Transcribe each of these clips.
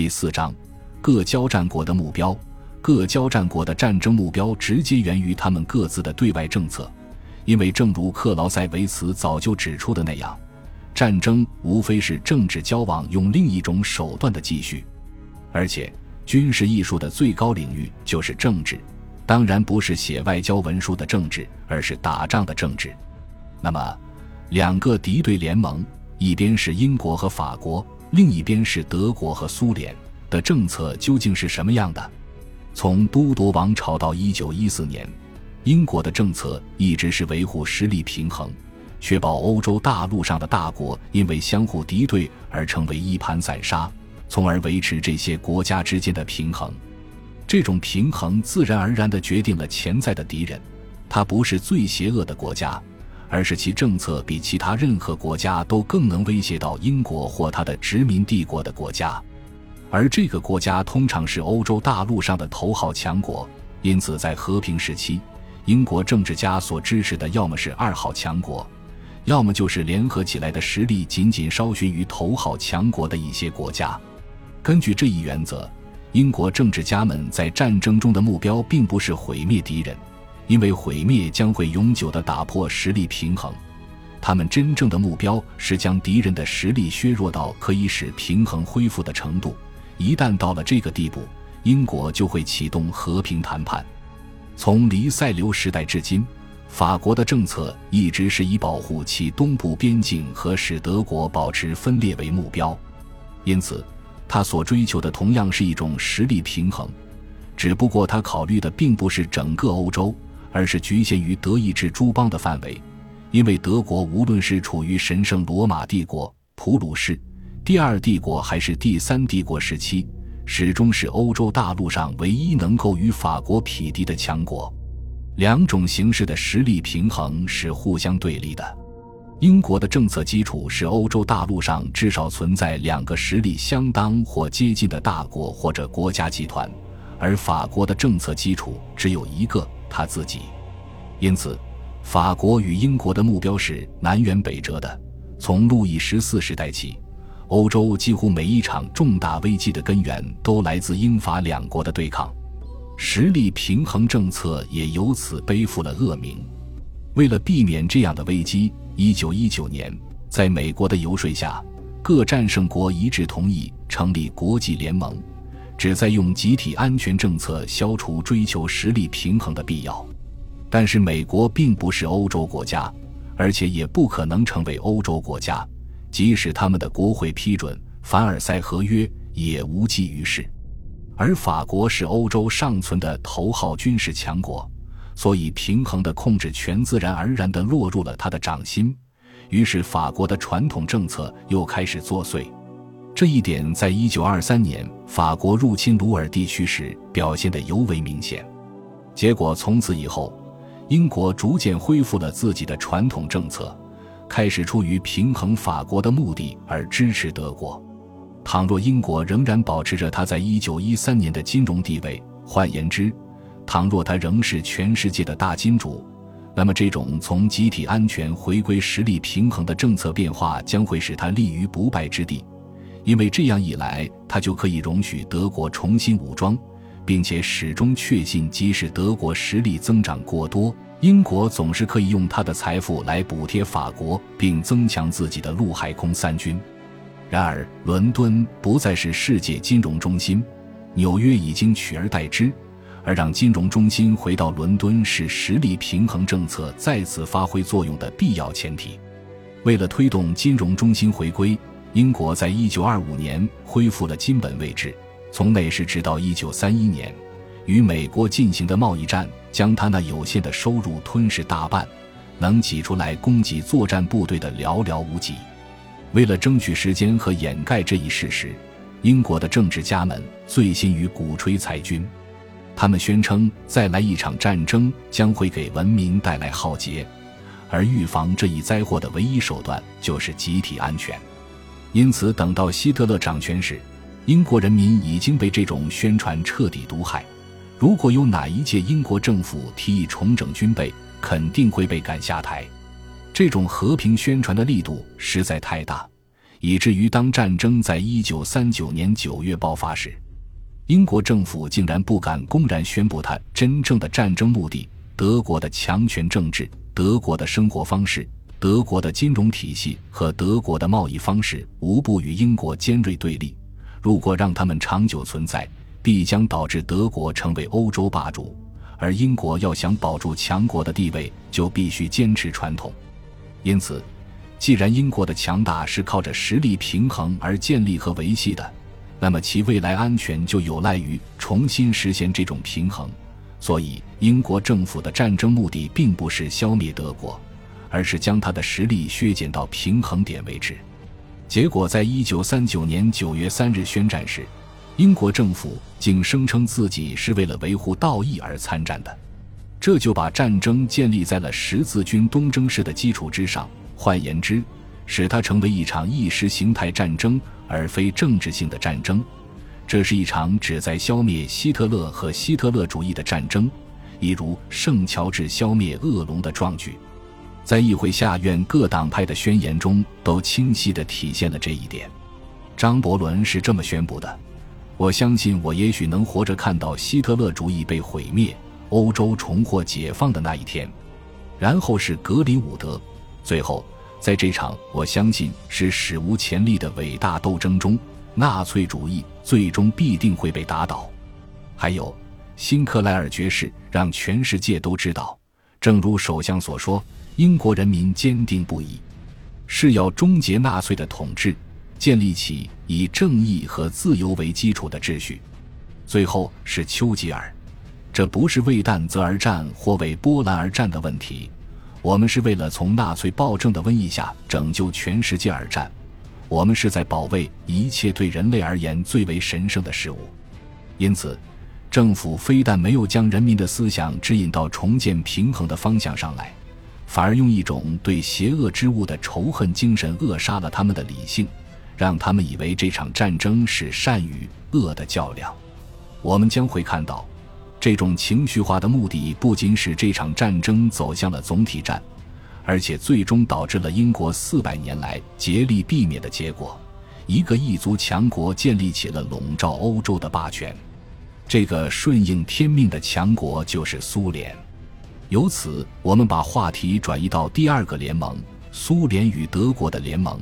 第四章，各交战国的目标。各交战国的战争目标直接源于他们各自的对外政策，因为正如克劳塞维茨早就指出的那样，战争无非是政治交往用另一种手段的继续，而且军事艺术的最高领域就是政治，当然不是写外交文书的政治，而是打仗的政治。那么，两个敌对联盟，一边是英国和法国，另一边是德国和苏联的政策究竟是什么样的？从都铎王朝到一九一四年，英国的政策一直是维护实力平衡，确保欧洲大陆上的大国因为相互敌对而成为一盘散沙，从而维持这些国家之间的平衡。这种平衡自然而然地决定了潜在的敌人，他不是最邪恶的国家，而是其政策比其他任何国家都更能威胁到英国或他的殖民帝国的国家。而这个国家通常是欧洲大陆上的头号强国，因此在和平时期，英国政治家所支持的要么是二号强国，要么就是联合起来的实力仅仅稍逊于头号强国的一些国家。根据这一原则，英国政治家们在战争中的目标并不是毁灭敌人，因为毁灭将会永久地打破实力平衡。他们真正的目标是将敌人的实力削弱到可以使平衡恢复的程度。一旦到了这个地步，英国就会启动和平谈判。从黎塞留时代至今，法国的政策一直是以保护其东部边境和使德国保持分裂为目标，因此，他所追求的同样是一种实力平衡。只不过，他考虑的并不是整个欧洲，而是局限于德意志诸邦的范围，因为德国无论是处于神圣罗马帝国、普鲁士。第二帝国还是第三帝国时期，始终是欧洲大陆上唯一能够与法国匹敌的强国。两种形式的实力平衡是互相对立的。英国的政策基础是欧洲大陆上至少存在两个实力相当或接近的大国或者国家集团，而法国的政策基础只有一个，他自己。因此，法国与英国的目标是南辕北辙的。从路易十四时代起。欧洲几乎每一场重大危机的根源都来自英法两国的对抗，实力平衡政策也由此背负了恶名。为了避免这样的危机，一九一九年，在美国的游说下，各战胜国一致同意成立国际联盟，旨在用集体安全政策消除追求实力平衡的必要。但是，美国并不是欧洲国家，而且也不可能成为欧洲国家。即使他们的国会批准凡尔赛合约，也无济于事。而法国是欧洲尚存的头号军事强国，所以平衡的控制权自然而然地落入了他的掌心。于是，法国的传统政策又开始作祟。这一点在1923年法国入侵鲁尔地区时表现得尤为明显。结果，从此以后，英国逐渐恢复了自己的传统政策。开始出于平衡法国的目的而支持德国。倘若英国仍然保持着它在一九一三年的金融地位，换言之，倘若它仍是全世界的大金主，那么这种从集体安全回归实力平衡的政策变化将会使它立于不败之地，因为这样一来，他就可以容许德国重新武装，并且始终确信，即使德国实力增长过多。英国总是可以用他的财富来补贴法国，并增强自己的陆海空三军。然而，伦敦不再是世界金融中心，纽约已经取而代之。而让金融中心回到伦敦是实力平衡政策再次发挥作用的必要前提。为了推动金融中心回归，英国在一九二五年恢复了金本位制，从那时直到一九三一年。与美国进行的贸易战将他那有限的收入吞噬大半，能挤出来供给作战部队的寥寥无几。为了争取时间和掩盖这一事实，英国的政治家们醉心于鼓吹裁军。他们宣称，再来一场战争将会给文明带来浩劫，而预防这一灾祸的唯一手段就是集体安全。因此，等到希特勒掌权时，英国人民已经被这种宣传彻底毒害。如果有哪一届英国政府提议重整军备，肯定会被赶下台。这种和平宣传的力度实在太大，以至于当战争在一九三九年九月爆发时，英国政府竟然不敢公然宣布它真正的战争目的：德国的强权政治、德国的生活方式、德国的金融体系和德国的贸易方式无不与英国尖锐对立。如果让他们长久存在，必将导致德国成为欧洲霸主。而英国要想保住强国的地位，就必须坚持传统。因此，既然英国的强大是靠着实力平衡而建立和维系的，那么其未来安全就有赖于重新实现这种平衡。所以，英国政府的战争目的并不是消灭德国，而是将他的实力削减到平衡点为止。结果，在一九三九年九月三日宣战时。英国政府竟声称自己是为了维护道义而参战的，这就把战争建立在了十字军东征式的基础之上。换言之，使它成为一场意识形态战争，而非政治性的战争。这是一场旨在消灭希特勒和希特勒主义的战争，一如圣乔治消灭恶龙的壮举。在议会下院各党派的宣言中，都清晰地体现了这一点。张伯伦是这么宣布的。我相信，我也许能活着看到希特勒主义被毁灭，欧洲重获解放的那一天。然后是格林伍德。最后，在这场我相信是史无前例的伟大斗争中，纳粹主义最终必定会被打倒。还有，辛克莱尔爵士让全世界都知道，正如首相所说，英国人民坚定不移，是要终结纳粹的统治。建立起以正义和自由为基础的秩序。最后是丘吉尔，这不是为但泽而战或为波兰而战的问题，我们是为了从纳粹暴政的瘟疫下拯救全世界而战，我们是在保卫一切对人类而言最为神圣的事物。因此，政府非但没有将人民的思想指引到重建平衡的方向上来，反而用一种对邪恶之物的仇恨精神扼杀了他们的理性。让他们以为这场战争是善与恶的较量。我们将会看到，这种情绪化的目的不仅使这场战争走向了总体战，而且最终导致了英国四百年来竭力避免的结果：一个异族强国建立起了笼罩欧洲的霸权。这个顺应天命的强国就是苏联。由此，我们把话题转移到第二个联盟——苏联与德国的联盟。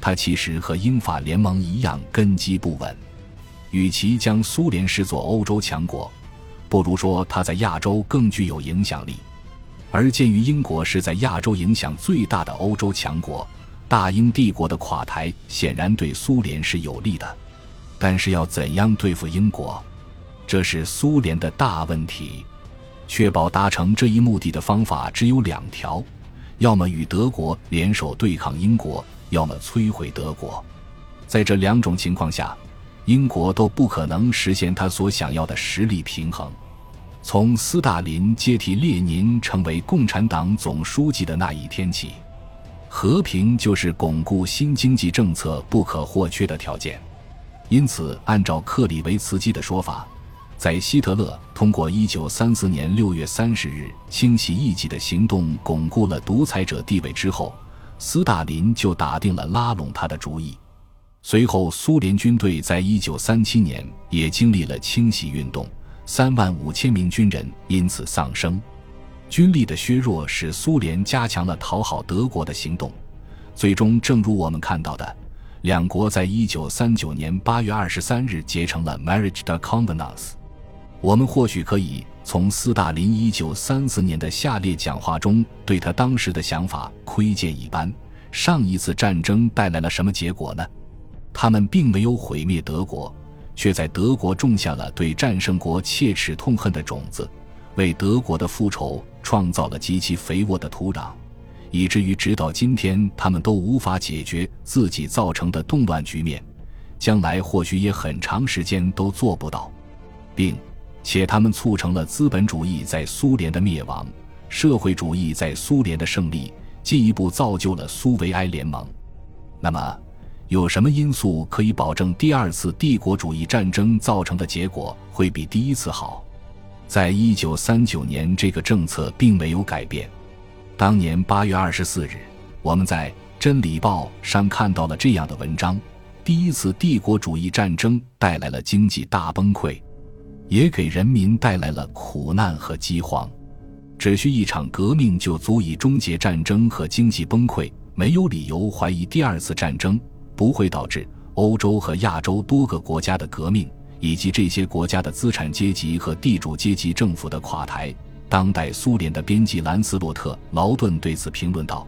它其实和英法联盟一样根基不稳，与其将苏联视作欧洲强国，不如说它在亚洲更具有影响力。而鉴于英国是在亚洲影响最大的欧洲强国，大英帝国的垮台显然对苏联是有利的。但是要怎样对付英国，这是苏联的大问题。确保达成这一目的的方法只有两条：要么与德国联手对抗英国。要么摧毁德国，在这两种情况下，英国都不可能实现他所想要的实力平衡。从斯大林接替列宁成为共产党总书记的那一天起，和平就是巩固新经济政策不可或缺的条件。因此，按照克里维茨基的说法，在希特勒通过1934年6月30日清洗异己的行动巩固了独裁者地位之后。斯大林就打定了拉拢他的主意。随后，苏联军队在一九三七年也经历了清洗运动，三万五千名军人因此丧生。军力的削弱使苏联加强了讨好德国的行动。最终，正如我们看到的，两国在一九三九年八月二十三日结成了 Marriage de Convenance。我们或许可以从斯大林一九三四年的下列讲话中，对他当时的想法窥见一斑。上一次战争带来了什么结果呢？他们并没有毁灭德国，却在德国种下了对战胜国切齿痛恨的种子，为德国的复仇创造了极其肥沃的土壤，以至于直到今天，他们都无法解决自己造成的动乱局面，将来或许也很长时间都做不到，并。且他们促成了资本主义在苏联的灭亡，社会主义在苏联的胜利，进一步造就了苏维埃联盟。那么，有什么因素可以保证第二次帝国主义战争造成的结果会比第一次好？在一九三九年，这个政策并没有改变。当年八月二十四日，我们在《真理报上看到了这样的文章：第一次帝国主义战争带来了经济大崩溃，也给人民带来了苦难和饥荒。只需一场革命就足以终结战争和经济崩溃，没有理由怀疑第二次战争不会导致欧洲和亚洲多个国家的革命，以及这些国家的资产阶级和地主阶级政府的垮台。当代苏联的编辑兰斯洛特·劳顿对此评论道：“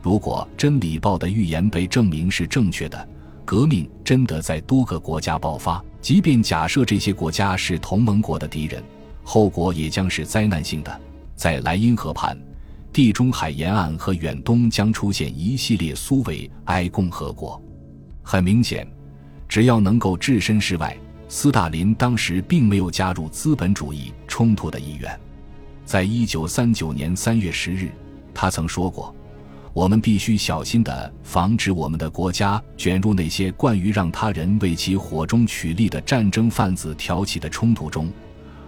如果《真理报》的预言被证明是正确的，革命真的在多个国家爆发，即便假设这些国家是同盟国的敌人，后果也将是灾难性的。在莱茵河畔、地中海沿岸和远东将出现一系列苏维埃共和国。很明显，只要能够置身事外，斯大林当时并没有加入资本主义冲突的意愿。”在一九三九年三月十日，他曾说过：“我们必须小心地防止我们的国家卷入那些惯于让他人为其火中取栗的战争贩子挑起的冲突中。”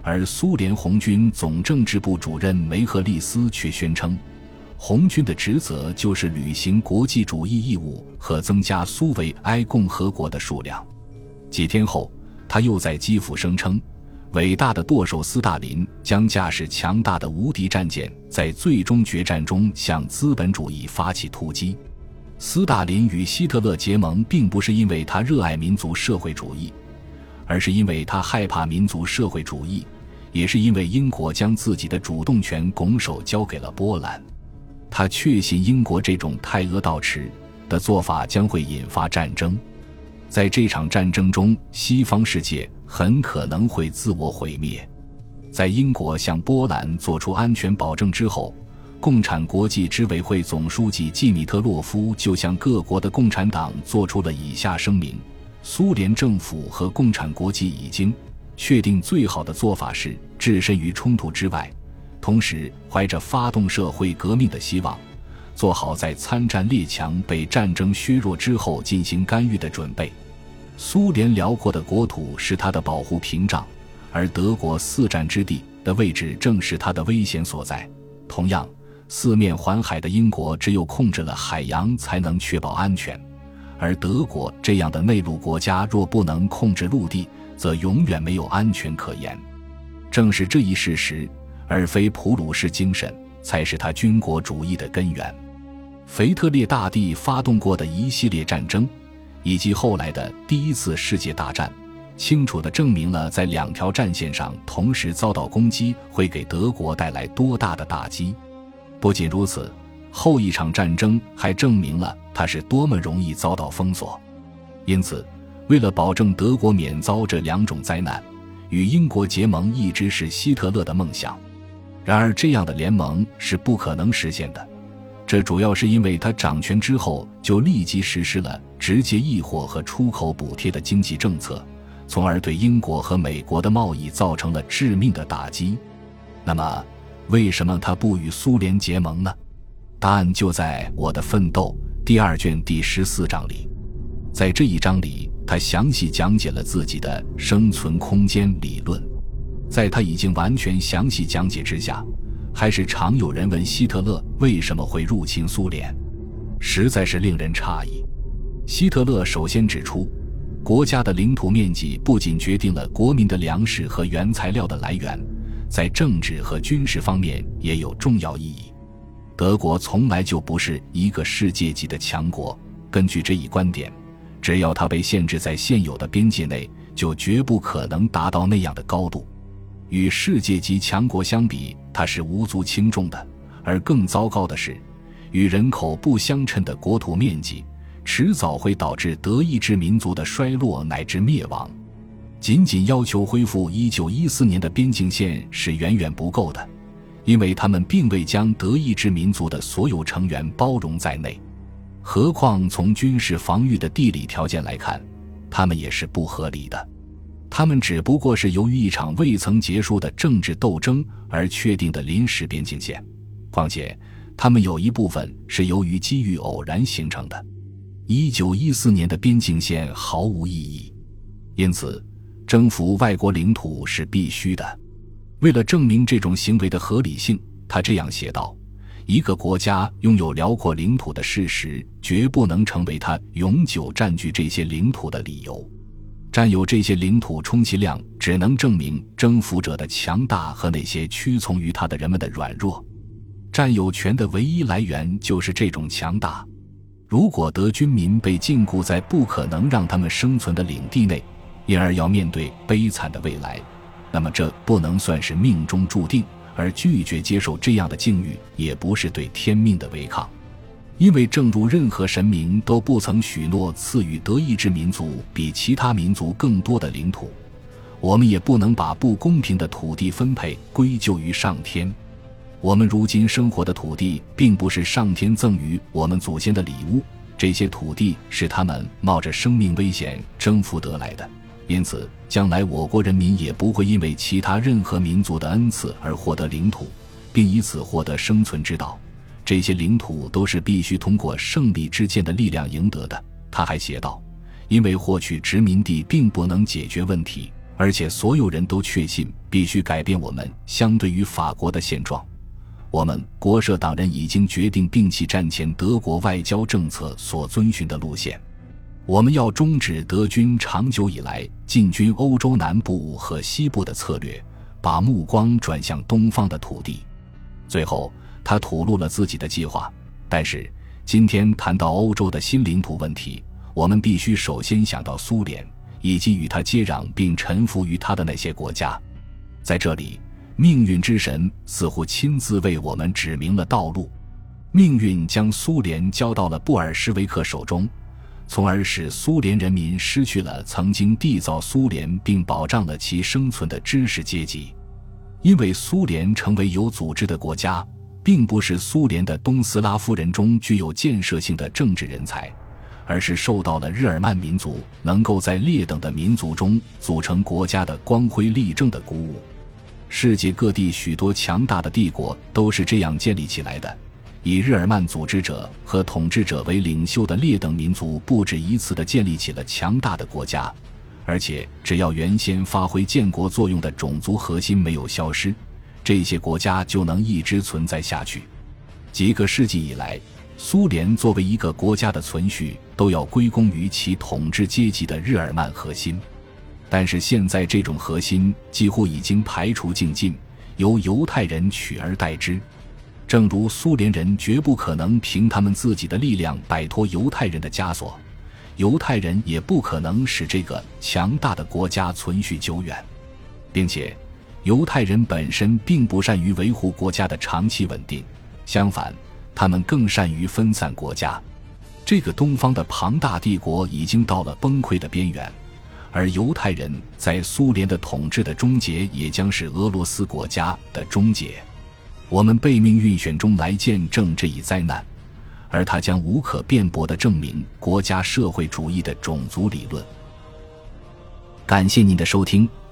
而苏联红军总政治部主任梅赫利斯却宣称，红军的职责就是履行国际主义义务和增加苏维埃共和国的数量。几天后，他又在基辅声称。伟大的舵手斯大林将驾驶强大的无敌战舰，在最终决战中向资本主义发起突击。斯大林与希特勒结盟，并不是因为他热爱民族社会主义，而是因为他害怕民族社会主义，也是因为英国将自己的主动权拱手交给了波兰。他确信英国这种太阿道持的做法将会引发战争，在这场战争中，西方世界。很可能会自我毁灭。在英国向波兰做出安全保证之后，共产国际执委会总书记季米特洛夫就向各国的共产党做出了以下声明：苏联政府和共产国际已经确定，最好的做法是置身于冲突之外，同时怀着发动社会革命的希望，做好在参战列强被战争削弱之后进行干预的准备。苏联辽阔的国土是它的保护屏障，而德国四战之地的位置正是它的危险所在。同样，四面环海的英国只有控制了海洋，才能确保安全；而德国这样的内陆国家若不能控制陆地，则永远没有安全可言。正是这一事实，而非普鲁士精神，才是他军国主义的根源。腓特烈大帝发动过的一系列战争。以及后来的第一次世界大战，清楚地证明了在两条战线上同时遭到攻击会给德国带来多大的打击。不仅如此，后一场战争还证明了它是多么容易遭到封锁。因此，为了保证德国免遭这两种灾难，与英国结盟一直是希特勒的梦想。然而，这样的联盟是不可能实现的。这主要是因为他掌权之后就立即实施了直接易货和出口补贴的经济政策，从而对英国和美国的贸易造成了致命的打击。那么，为什么他不与苏联结盟呢？答案就在《我的奋斗》第二卷第十四章里。在这一章里，他详细讲解了自己的生存空间理论。在他已经完全详细讲解之下。还是常有人问希特勒为什么会入侵苏联，实在是令人诧异。希特勒首先指出，国家的领土面积不仅决定了国民的粮食和原材料的来源，在政治和军事方面也有重要意义。德国从来就不是一个世界级的强国，根据这一观点，只要它被限制在现有的边界内，就绝不可能达到那样的高度。与世界级强国相比，它是无足轻重的；而更糟糕的是，与人口不相称的国土面积，迟早会导致德意志民族的衰落乃至灭亡。仅仅要求恢复1914年的边境线是远远不够的，因为他们并未将德意志民族的所有成员包容在内。何况从军事防御的地理条件来看，他们也是不合理的。他们只不过是由于一场未曾结束的政治斗争而确定的临时边境线，况且他们有一部分是由于机遇偶然形成的。一九一四年的边境线毫无意义，因此征服外国领土是必须的。为了证明这种行为的合理性，他这样写道：“一个国家拥有辽阔领土的事实，绝不能成为它永久占据这些领土的理由。占有这些领土，充其量只能证明征服者的强大和那些屈从于他的人们的软弱。占有权的唯一来源就是这种强大。如果德军民被禁锢在不可能让他们生存的领地内，因而要面对悲惨的未来，那么这不能算是命中注定。而拒绝接受这样的境遇，也不是对天命的违抗。因为正如任何神明都不曾许诺赐予德意志民族比其他民族更多的领土，我们也不能把不公平的土地分配归咎于上天。我们如今生活的土地，并不是上天赠予我们祖先的礼物，这些土地是他们冒着生命危险征服得来的。因此，将来我国人民也不会因为其他任何民族的恩赐而获得领土，并以此获得生存之道。这些领土都是必须通过胜利之剑的力量赢得的。他还写道：“因为获取殖民地并不能解决问题，而且所有人都确信必须改变我们相对于法国的现状。我们国社党人已经决定摒弃战前德国外交政策所遵循的路线，我们要终止德军长久以来进军欧洲南部和西部的策略，把目光转向东方的土地。”最后。他吐露了自己的计划，但是今天谈到欧洲的新领土问题，我们必须首先想到苏联以及与他接壤并臣服于他的那些国家。在这里，命运之神似乎亲自为我们指明了道路。命运将苏联交到了布尔什维克手中，从而使苏联人民失去了曾经缔造苏联并保障了其生存的知识阶级，因为苏联成为有组织的国家。并不是苏联的东斯拉夫人中具有建设性的政治人才，而是受到了日耳曼民族能够在劣等的民族中组成国家的光辉例证的鼓舞。世界各地许多强大的帝国都是这样建立起来的，以日耳曼组织者和统治者为领袖的劣等民族不止一次地建立起了强大的国家，而且只要原先发挥建国作用的种族核心没有消失。这些国家就能一直存在下去。几个世纪以来，苏联作为一个国家的存续，都要归功于其统治阶级的日耳曼核心。但是现在，这种核心几乎已经排除境尽，由犹太人取而代之。正如苏联人绝不可能凭他们自己的力量摆脱犹太人的枷锁，犹太人也不可能使这个强大的国家存续久远，并且。犹太人本身并不善于维护国家的长期稳定，相反，他们更善于分散国家。这个东方的庞大帝国已经到了崩溃的边缘，而犹太人在苏联的统治的终结，也将是俄罗斯国家的终结。我们被命运选中来见证这一灾难，而它将无可辩驳地证明国家社会主义的种族理论。感谢您的收听。